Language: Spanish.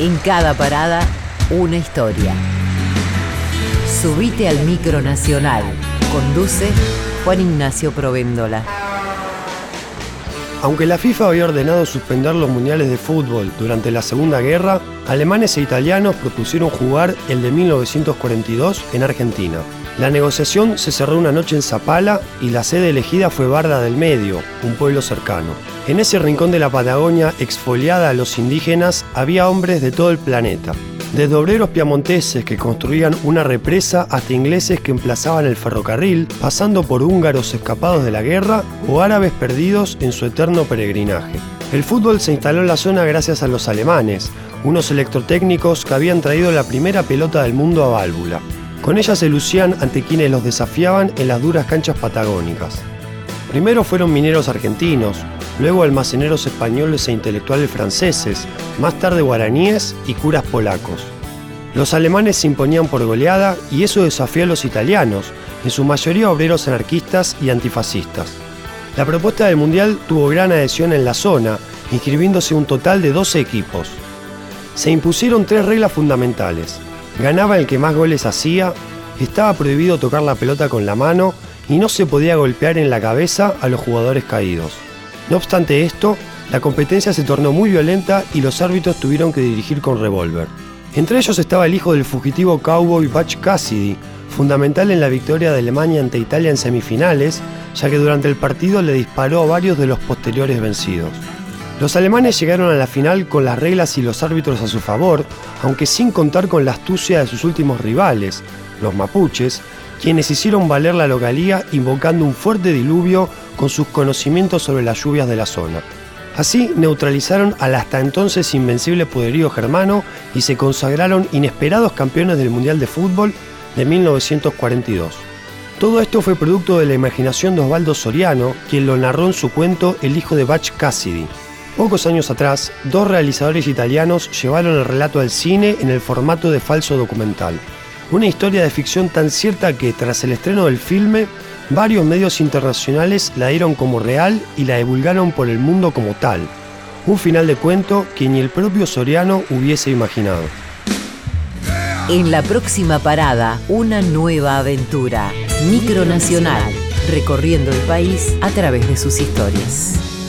En cada parada, una historia. Subite al micro nacional. Conduce Juan Ignacio Provéndola. Aunque la FIFA había ordenado suspender los mundiales de fútbol durante la Segunda Guerra, alemanes e italianos propusieron jugar el de 1942 en Argentina. La negociación se cerró una noche en Zapala y la sede elegida fue Barda del Medio, un pueblo cercano. En ese rincón de la Patagonia exfoliada a los indígenas había hombres de todo el planeta, desde obreros piamonteses que construían una represa hasta ingleses que emplazaban el ferrocarril, pasando por húngaros escapados de la guerra o árabes perdidos en su eterno peregrinaje. El fútbol se instaló en la zona gracias a los alemanes, unos electrotécnicos que habían traído la primera pelota del mundo a válvula. Con ella se lucían ante quienes los desafiaban en las duras canchas patagónicas. Primero fueron mineros argentinos, luego almaceneros españoles e intelectuales franceses, más tarde guaraníes y curas polacos. Los alemanes se imponían por goleada y eso desafió a los italianos, en su mayoría obreros anarquistas y antifascistas. La propuesta del Mundial tuvo gran adhesión en la zona, inscribiéndose un total de 12 equipos. Se impusieron tres reglas fundamentales. Ganaba el que más goles hacía, estaba prohibido tocar la pelota con la mano y no se podía golpear en la cabeza a los jugadores caídos. No obstante esto, la competencia se tornó muy violenta y los árbitros tuvieron que dirigir con revólver. Entre ellos estaba el hijo del fugitivo cowboy Butch Cassidy, fundamental en la victoria de Alemania ante Italia en semifinales, ya que durante el partido le disparó a varios de los posteriores vencidos. Los alemanes llegaron a la final con las reglas y los árbitros a su favor, aunque sin contar con la astucia de sus últimos rivales, los mapuches, quienes hicieron valer la localía invocando un fuerte diluvio con sus conocimientos sobre las lluvias de la zona. Así neutralizaron al hasta entonces invencible poderío germano y se consagraron inesperados campeones del Mundial de Fútbol de 1942. Todo esto fue producto de la imaginación de Osvaldo Soriano, quien lo narró en su cuento El hijo de Butch Cassidy. Pocos años atrás, dos realizadores italianos llevaron el relato al cine en el formato de falso documental. Una historia de ficción tan cierta que, tras el estreno del filme, varios medios internacionales la dieron como real y la divulgaron por el mundo como tal. Un final de cuento que ni el propio Soriano hubiese imaginado. En la próxima parada, una nueva aventura. Micronacional, recorriendo el país a través de sus historias.